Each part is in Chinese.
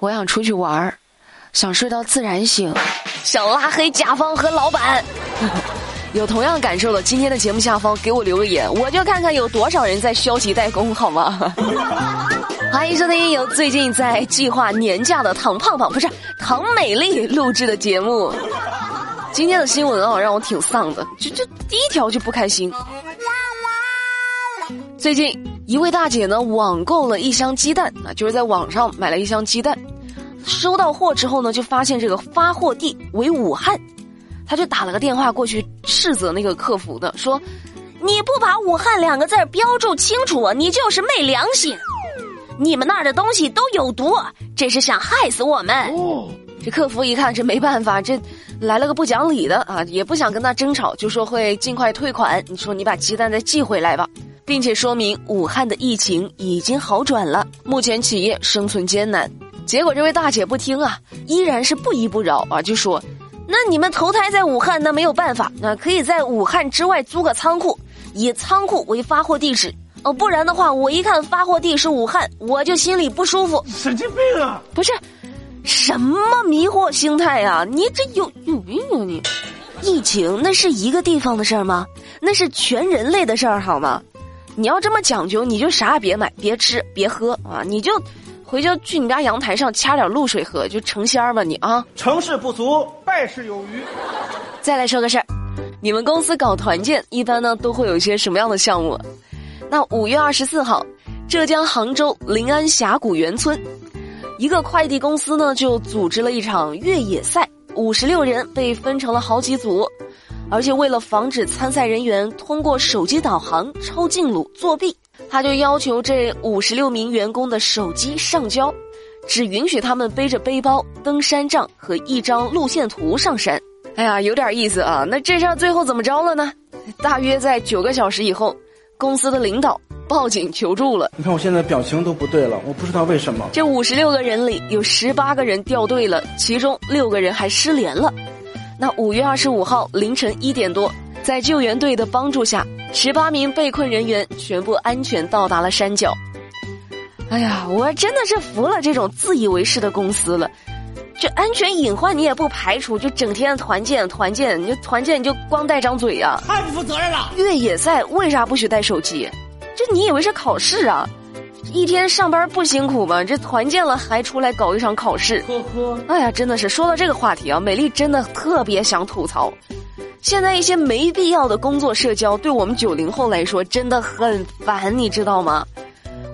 我想出去玩儿，想睡到自然醒，想拉黑甲方和老板。有同样感受的，今天的节目下方给我留个言，我就看看有多少人在消极怠工，好吗？欢迎收听由最近在计划年假的唐胖胖不是唐美丽录制的节目。今天的新闻啊，让我挺丧的，就就第一条就不开心。最近一位大姐呢，网购了一箱鸡蛋啊，就是在网上买了一箱鸡蛋，收到货之后呢，就发现这个发货地为武汉。他就打了个电话过去斥责那个客服的，说：“你不把武汉两个字标注清楚，你就是昧良心。你们那儿的东西都有毒，这是想害死我们。”这客服一看这没办法，这来了个不讲理的啊，也不想跟他争吵，就说会尽快退款。你说你把鸡蛋再寄回来吧，并且说明武汉的疫情已经好转了，目前企业生存艰难。结果这位大姐不听啊，依然是不依不饶啊，就说。那你们投胎在武汉，那没有办法，那可以在武汉之外租个仓库，以仓库为发货地址哦，不然的话，我一看发货地是武汉，我就心里不舒服。神经病啊！不是，什么迷惑心态呀？你这有有病啊你！疫情那是一个地方的事儿吗？那是全人类的事儿好吗？你要这么讲究，你就啥也别买，别吃，别喝啊，你就。回家去你家阳台上掐点露水喝，就成仙儿吧你啊！成事不足，败事有余。再来说个事儿，你们公司搞团建一般呢都会有一些什么样的项目？那五月二十四号，浙江杭州临安峡谷园村，一个快递公司呢就组织了一场越野赛，五十六人被分成了好几组，而且为了防止参赛人员通过手机导航抄近路作弊。他就要求这五十六名员工的手机上交，只允许他们背着背包、登山杖和一张路线图上山。哎呀，有点意思啊！那这事儿最后怎么着了呢？大约在九个小时以后，公司的领导报警求助了。你看我现在表情都不对了，我不知道为什么。这五十六个人里有十八个人掉队了，其中六个人还失联了。那五月二十五号凌晨一点多，在救援队的帮助下。十八名被困人员全部安全到达了山脚。哎呀，我真的是服了这种自以为是的公司了。这安全隐患你也不排除，就整天团建团建，你就团建你就光带张嘴呀？太不负责任了！越野赛为啥不许带手机？这你以为是考试啊？一天上班不辛苦吗？这团建了还出来搞一场考试？呵呵。哎呀，真的是说到这个话题啊，美丽真的特别想吐槽。现在一些没必要的工作社交，对我们九零后来说真的很烦，你知道吗？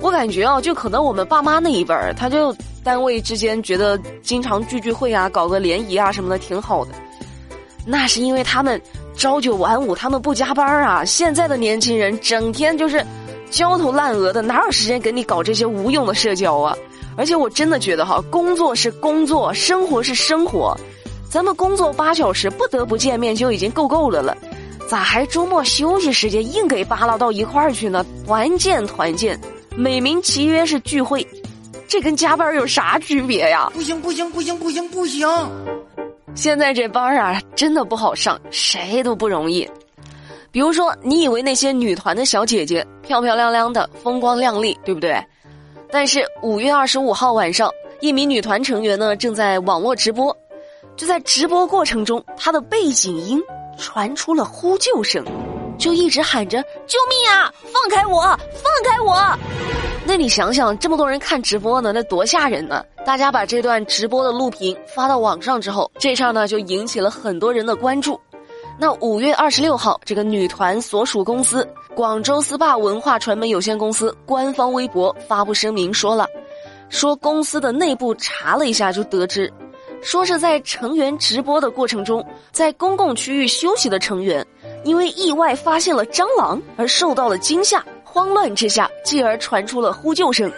我感觉啊，就可能我们爸妈那一辈儿，他就单位之间觉得经常聚聚会啊，搞个联谊啊什么的挺好的。那是因为他们朝九晚五，他们不加班啊。现在的年轻人整天就是焦头烂额的，哪有时间跟你搞这些无用的社交啊？而且我真的觉得哈，工作是工作，生活是生活。咱们工作八小时，不得不见面就已经够够的了，咋还周末休息时间硬给扒拉到一块儿去呢？团建团建，美名其曰是聚会，这跟加班有啥区别呀？不行不行不行不行不行！现在这班啊，真的不好上，谁都不容易。比如说，你以为那些女团的小姐姐漂漂亮亮的、风光亮丽，对不对？但是五月二十五号晚上，一名女团成员呢，正在网络直播。就在直播过程中，她的背景音传出了呼救声，就一直喊着“救命啊！放开我，放开我！”那你想想，这么多人看直播呢，那多吓人呢！大家把这段直播的录屏发到网上之后，这事儿呢就引起了很多人的关注。那五月二十六号，这个女团所属公司广州丝霸文化传媒有限公司官方微博发布声明说了，说公司的内部查了一下，就得知。说是在成员直播的过程中，在公共区域休息的成员，因为意外发现了蟑螂而受到了惊吓，慌乱之下，继而传出了呼救声。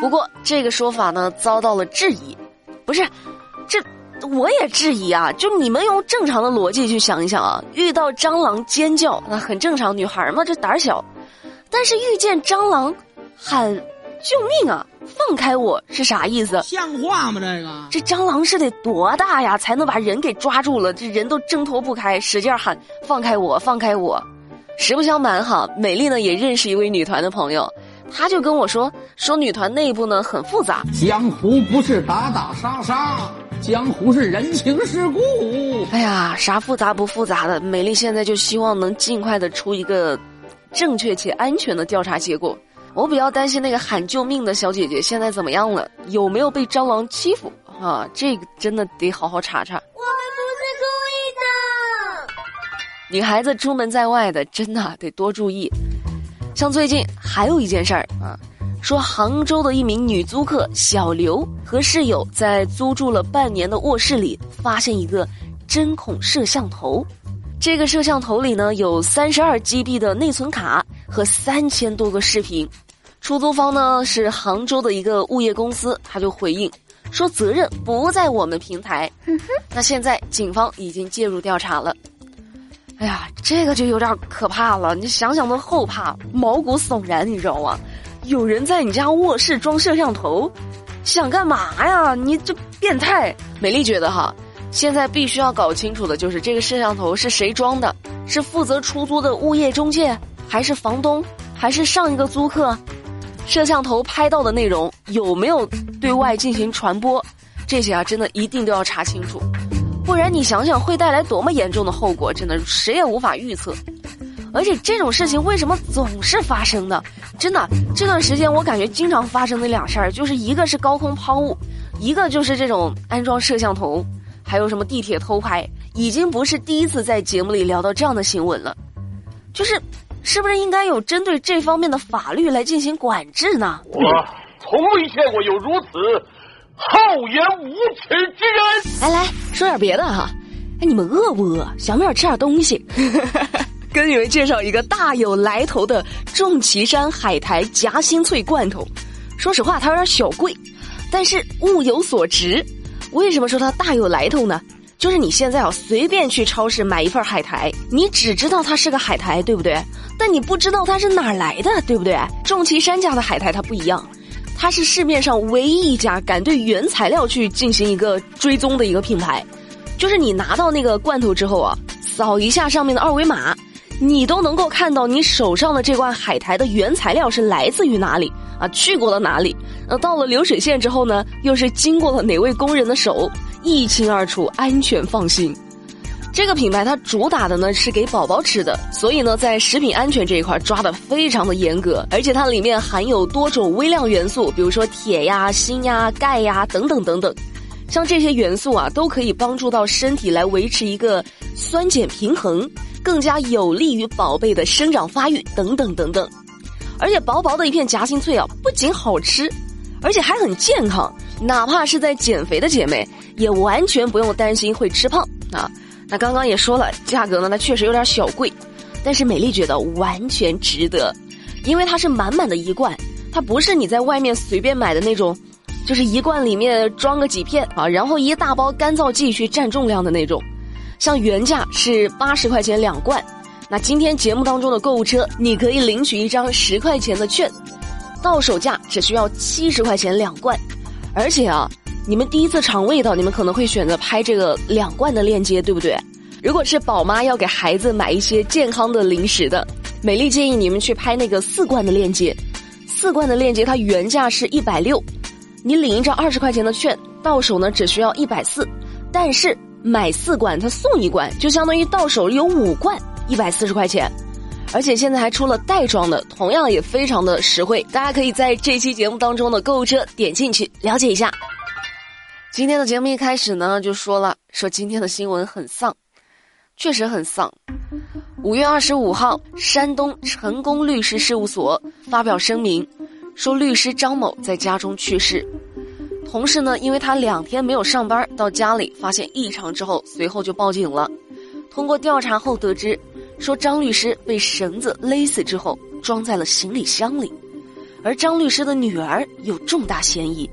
不过这个说法呢，遭到了质疑。不是，这我也质疑啊！就你们用正常的逻辑去想一想啊，遇到蟑螂尖叫那很正常，女孩嘛这胆小，但是遇见蟑螂喊救命啊！放开我是啥意思？像话吗？这个这蟑螂是得多大呀，才能把人给抓住了？这人都挣脱不开，使劲喊放开我，放开我。实不相瞒哈，美丽呢也认识一位女团的朋友，他就跟我说说女团内部呢很复杂，江湖不是打打杀杀，江湖是人情世故。哎呀，啥复杂不复杂的，美丽现在就希望能尽快的出一个正确且安全的调查结果。我比较担心那个喊救命的小姐姐现在怎么样了，有没有被蟑螂欺负啊？这个真的得好好查查。我们不是故意的。女孩子出门在外的，真的得多注意。像最近还有一件事儿啊，说杭州的一名女租客小刘和室友在租住了半年的卧室里，发现一个针孔摄像头。这个摄像头里呢有三十二 GB 的内存卡和三千多个视频。出租方呢是杭州的一个物业公司，他就回应说责任不在我们平台。那现在警方已经介入调查了。哎呀，这个就有点可怕了，你想想都后怕，毛骨悚然，你知道吗？有人在你家卧室装摄像头，想干嘛呀？你这变态！美丽觉得哈，现在必须要搞清楚的就是这个摄像头是谁装的，是负责出租的物业中介，还是房东，还是上一个租客？摄像头拍到的内容有没有对外进行传播？这些啊，真的一定都要查清楚。不然你想想会带来多么严重的后果，真的谁也无法预测。而且这种事情为什么总是发生呢？真的这段时间我感觉经常发生的两事儿，就是一个是高空抛物，一个就是这种安装摄像头，还有什么地铁偷拍，已经不是第一次在节目里聊到这样的新闻了。就是，是不是应该有针对这方面的法律来进行管制呢？我从未见过有如此。厚颜无耻之人！来来说点别的哈，哎，你们饿不饿？想不想吃点东西？跟你们介绍一个大有来头的众岐山海苔夹心脆罐头。说实话，它有点小贵，但是物有所值。为什么说它大有来头呢？就是你现在啊，随便去超市买一份海苔，你只知道它是个海苔，对不对？但你不知道它是哪儿来的，对不对？众岐山家的海苔它不一样。它是市面上唯一一家敢对原材料去进行一个追踪的一个品牌，就是你拿到那个罐头之后啊，扫一下上面的二维码，你都能够看到你手上的这罐海苔的原材料是来自于哪里？啊，去过了哪里，呃，到了流水线之后呢，又是经过了哪位工人的手，一清二楚，安全放心。这个品牌它主打的呢是给宝宝吃的，所以呢在食品安全这一块抓的非常的严格，而且它里面含有多种微量元素，比如说铁呀、锌呀、钙呀等等等等，像这些元素啊都可以帮助到身体来维持一个酸碱平衡，更加有利于宝贝的生长发育等等等等。而且薄薄的一片夹心脆啊，不仅好吃，而且还很健康，哪怕是在减肥的姐妹也完全不用担心会吃胖啊。那刚刚也说了，价格呢，它确实有点小贵，但是美丽觉得完全值得，因为它是满满的一罐，它不是你在外面随便买的那种，就是一罐里面装个几片啊，然后一大包干燥剂去占重量的那种，像原价是八十块钱两罐，那今天节目当中的购物车，你可以领取一张十块钱的券，到手价只需要七十块钱两罐，而且啊。你们第一次尝味道，你们可能会选择拍这个两罐的链接，对不对？如果是宝妈要给孩子买一些健康的零食的，美丽建议你们去拍那个四罐的链接。四罐的链接它原价是一百六，你领一张二十块钱的券，到手呢只需要一百四。但是买四罐它送一罐，就相当于到手有五罐，一百四十块钱。而且现在还出了袋装的，同样也非常的实惠。大家可以在这期节目当中的购物车点进去了解一下。今天的节目一开始呢，就说了说今天的新闻很丧，确实很丧。五月二十五号，山东成功律师事务所发表声明，说律师张某在家中去世。同事呢，因为他两天没有上班，到家里发现异常之后，随后就报警了。通过调查后得知，说张律师被绳子勒死之后装在了行李箱里，而张律师的女儿有重大嫌疑。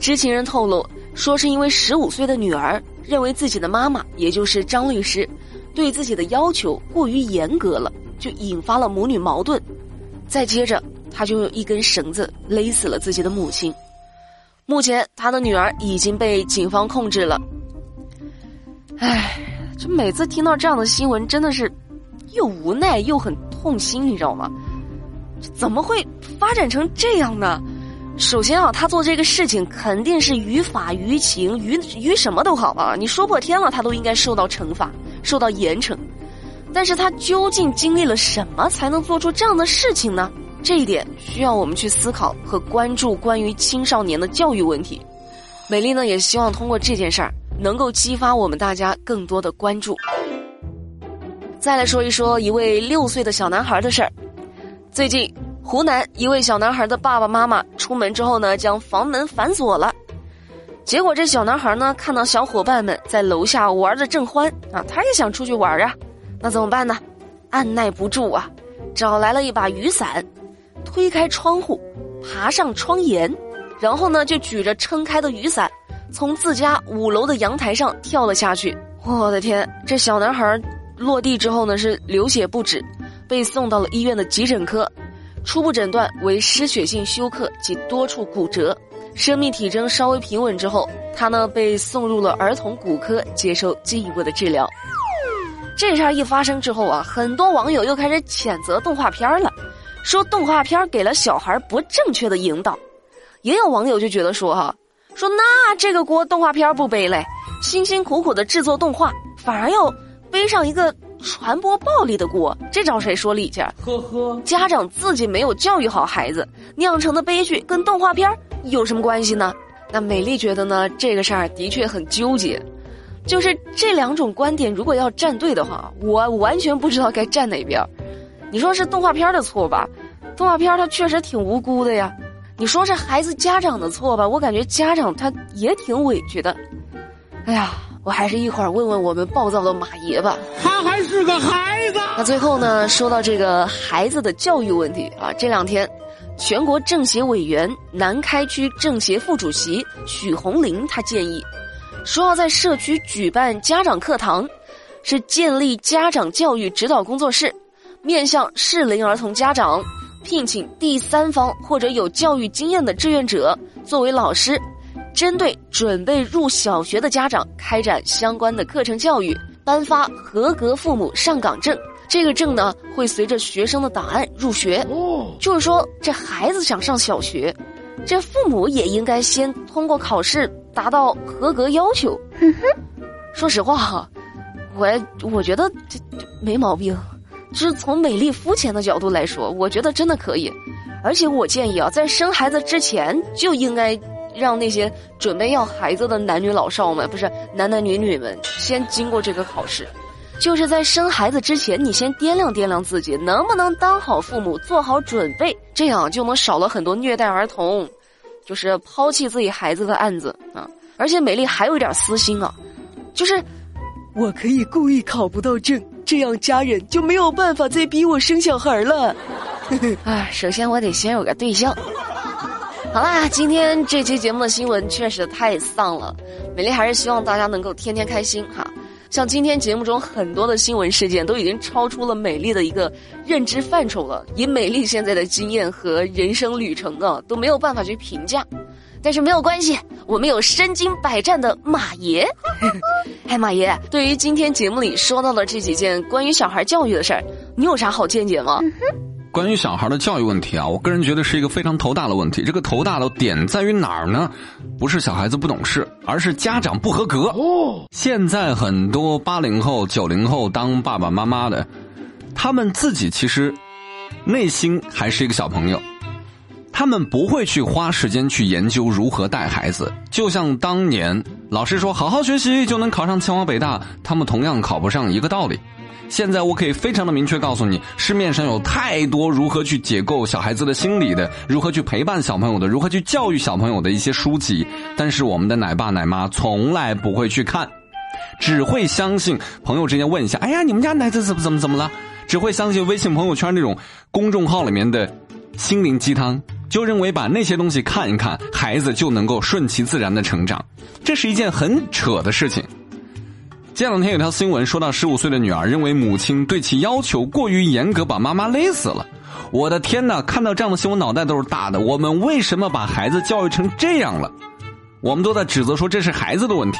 知情人透露。说是因为十五岁的女儿认为自己的妈妈，也就是张律师，对自己的要求过于严格了，就引发了母女矛盾。再接着，他就用一根绳子勒死了自己的母亲。目前，他的女儿已经被警方控制了。唉，这每次听到这样的新闻，真的是又无奈又很痛心，你知道吗？这怎么会发展成这样呢？首先啊，他做这个事情肯定是于法于情于于什么都好啊，你说破天了，他都应该受到惩罚，受到严惩。但是他究竟经历了什么才能做出这样的事情呢？这一点需要我们去思考和关注关于青少年的教育问题。美丽呢，也希望通过这件事儿能够激发我们大家更多的关注。再来说一说一位六岁的小男孩的事儿。最近，湖南一位小男孩的爸爸妈妈出门之后呢，将房门反锁了。结果这小男孩呢，看到小伙伴们在楼下玩的正欢啊，他也想出去玩啊，那怎么办呢？按耐不住啊，找来了一把雨伞，推开窗户，爬上窗沿，然后呢，就举着撑开的雨伞，从自家五楼的阳台上跳了下去。我的天，这小男孩落地之后呢，是流血不止。被送到了医院的急诊科，初步诊断为失血性休克及多处骨折，生命体征稍微平稳之后，他呢被送入了儿童骨科接受进一步的治疗。这事儿一发生之后啊，很多网友又开始谴责动画片了，说动画片给了小孩不正确的引导。也有网友就觉得说哈，说那这个锅动画片不背嘞，辛辛苦苦的制作动画，反而要背上一个。传播暴力的锅，这找谁说理去？呵呵，家长自己没有教育好孩子，酿成的悲剧跟动画片有什么关系呢？那美丽觉得呢，这个事儿的确很纠结，就是这两种观点如果要站队的话，我完全不知道该站哪边。你说是动画片的错吧？动画片它确实挺无辜的呀。你说是孩子家长的错吧？我感觉家长他也挺委屈的。哎呀。我还是一会儿问问我们暴躁的马爷吧。他还是个孩子。那最后呢，说到这个孩子的教育问题啊，这两天，全国政协委员、南开区政协副主席许红林他建议，说要在社区举办家长课堂，是建立家长教育指导工作室，面向适龄儿童家长，聘请第三方或者有教育经验的志愿者作为老师。针对准备入小学的家长开展相关的课程教育，颁发合格父母上岗证。这个证呢，会随着学生的档案入学。哦，就是说，这孩子想上小学，这父母也应该先通过考试达到合格要求。说实话哈，我我觉得这没毛病，就是从美丽肤浅的角度来说，我觉得真的可以。而且我建议啊，在生孩子之前就应该。让那些准备要孩子的男女老少们，不是男男女女们，先经过这个考试，就是在生孩子之前，你先掂量掂量自己能不能当好父母，做好准备，这样就能少了很多虐待儿童，就是抛弃自己孩子的案子啊！而且美丽还有一点私心啊，就是我可以故意考不到证，这样家人就没有办法再逼我生小孩了。啊，首先我得先有个对象。好啦，今天这期节目的新闻确实太丧了。美丽还是希望大家能够天天开心哈。像今天节目中很多的新闻事件都已经超出了美丽的一个认知范畴了，以美丽现在的经验和人生旅程啊，都没有办法去评价。但是没有关系，我们有身经百战的马爷。哎，马爷，对于今天节目里说到的这几件关于小孩教育的事儿，你有啥好见解吗？关于小孩的教育问题啊，我个人觉得是一个非常头大的问题。这个头大的点在于哪儿呢？不是小孩子不懂事，而是家长不合格。哦，现在很多八零后、九零后当爸爸妈妈的，他们自己其实内心还是一个小朋友，他们不会去花时间去研究如何带孩子。就像当年老师说好好学习就能考上清华北大，他们同样考不上一个道理。现在我可以非常的明确告诉你，市面上有太多如何去解构小孩子的心理的，如何去陪伴小朋友的，如何去教育小朋友的一些书籍，但是我们的奶爸奶妈从来不会去看，只会相信朋友之间问一下，哎呀，你们家奶子怎么怎么怎么了？只会相信微信朋友圈那种公众号里面的心灵鸡汤，就认为把那些东西看一看，孩子就能够顺其自然的成长，这是一件很扯的事情。这两天有条新闻说到，十五岁的女儿认为母亲对其要求过于严格，把妈妈勒死了。我的天哪！看到这样的新闻，脑袋都是大的。我们为什么把孩子教育成这样了？我们都在指责说这是孩子的问题。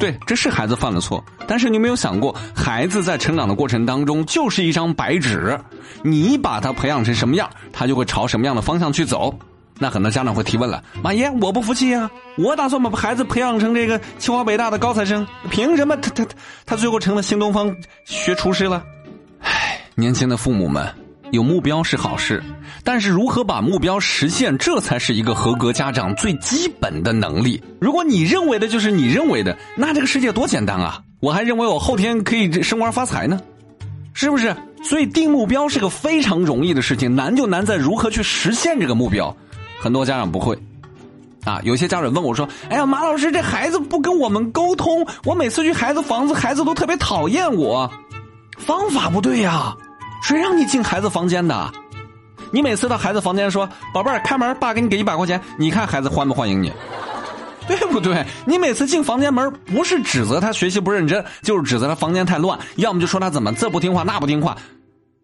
对，这是孩子犯了错，但是你没有想过，孩子在成长的过程当中就是一张白纸，你把他培养成什么样，他就会朝什么样的方向去走。那很多家长会提问了，马爷，我不服气呀，我打算把孩子培养成这个清华北大的高材生，凭什么他他他最后成了新东方学厨师了？唉，年轻的父母们。有目标是好事，但是如何把目标实现，这才是一个合格家长最基本的能力。如果你认为的就是你认为的，那这个世界多简单啊！我还认为我后天可以升官发财呢，是不是？所以定目标是个非常容易的事情，难就难在如何去实现这个目标。很多家长不会，啊，有些家长问我说：“哎呀，马老师，这孩子不跟我们沟通，我每次去孩子房子，孩子都特别讨厌我，方法不对呀。”谁让你进孩子房间的？你每次到孩子房间说：“宝贝儿，开门，爸给你给一百块钱。”你看孩子欢不欢迎你？对不对？你每次进房间门，不是指责他学习不认真，就是指责他房间太乱，要么就说他怎么这不听话那不听话，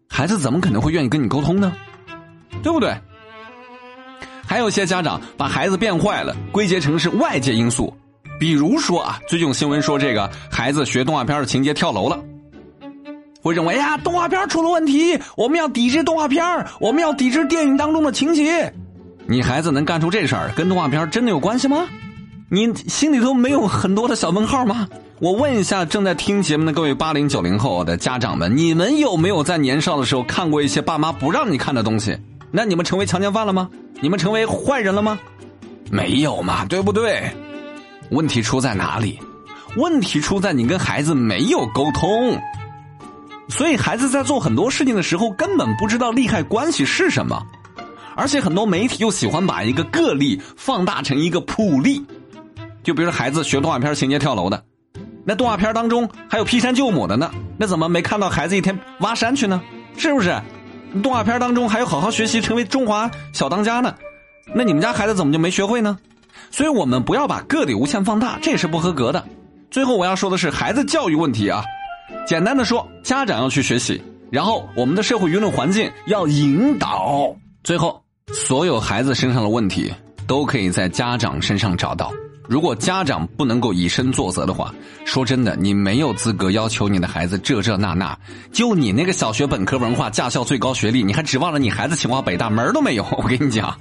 孩子怎么可能会愿意跟你沟通呢？对不对？还有些家长把孩子变坏了归结成是外界因素，比如说啊，最近有新闻说这个孩子学动画片的情节跳楼了。会认为呀，动画片出了问题，我们要抵制动画片我们要抵制电影当中的情节。你孩子能干出这事儿，跟动画片真的有关系吗？你心里头没有很多的小问号吗？我问一下正在听节目的各位八零九零后的家长们，你们有没有在年少的时候看过一些爸妈不让你看的东西？那你们成为强奸犯了吗？你们成为坏人了吗？没有嘛，对不对？问题出在哪里？问题出在你跟孩子没有沟通。所以，孩子在做很多事情的时候，根本不知道利害关系是什么，而且很多媒体又喜欢把一个个例放大成一个普例。就比如说，孩子学动画片情节跳楼的，那动画片当中还有劈山救母的呢，那怎么没看到孩子一天挖山去呢？是不是？动画片当中还有好好学习成为中华小当家呢，那你们家孩子怎么就没学会呢？所以我们不要把个例无限放大，这也是不合格的。最后我要说的是，孩子教育问题啊。简单的说，家长要去学习，然后我们的社会舆论环境要引导。最后，所有孩子身上的问题都可以在家长身上找到。如果家长不能够以身作则的话，说真的，你没有资格要求你的孩子这这那那。就你那个小学本科文化、驾校最高学历，你还指望着你孩子清华北大门都没有？我跟你讲，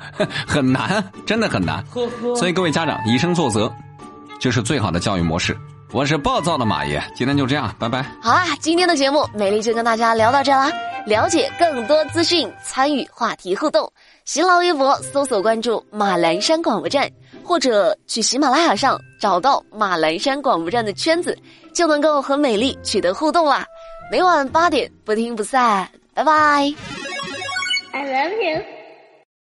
很难，真的很难。所以各位家长，以身作则，就是最好的教育模式。我是暴躁的马爷，今天就这样，拜拜。好啦，今天的节目美丽就跟大家聊到这啦。了解更多资讯，参与话题互动，新浪微博搜索关注马栏山广播站，或者去喜马拉雅上找到马栏山广播站的圈子，就能够和美丽取得互动啦。每晚八点不听不散，拜拜。I love you.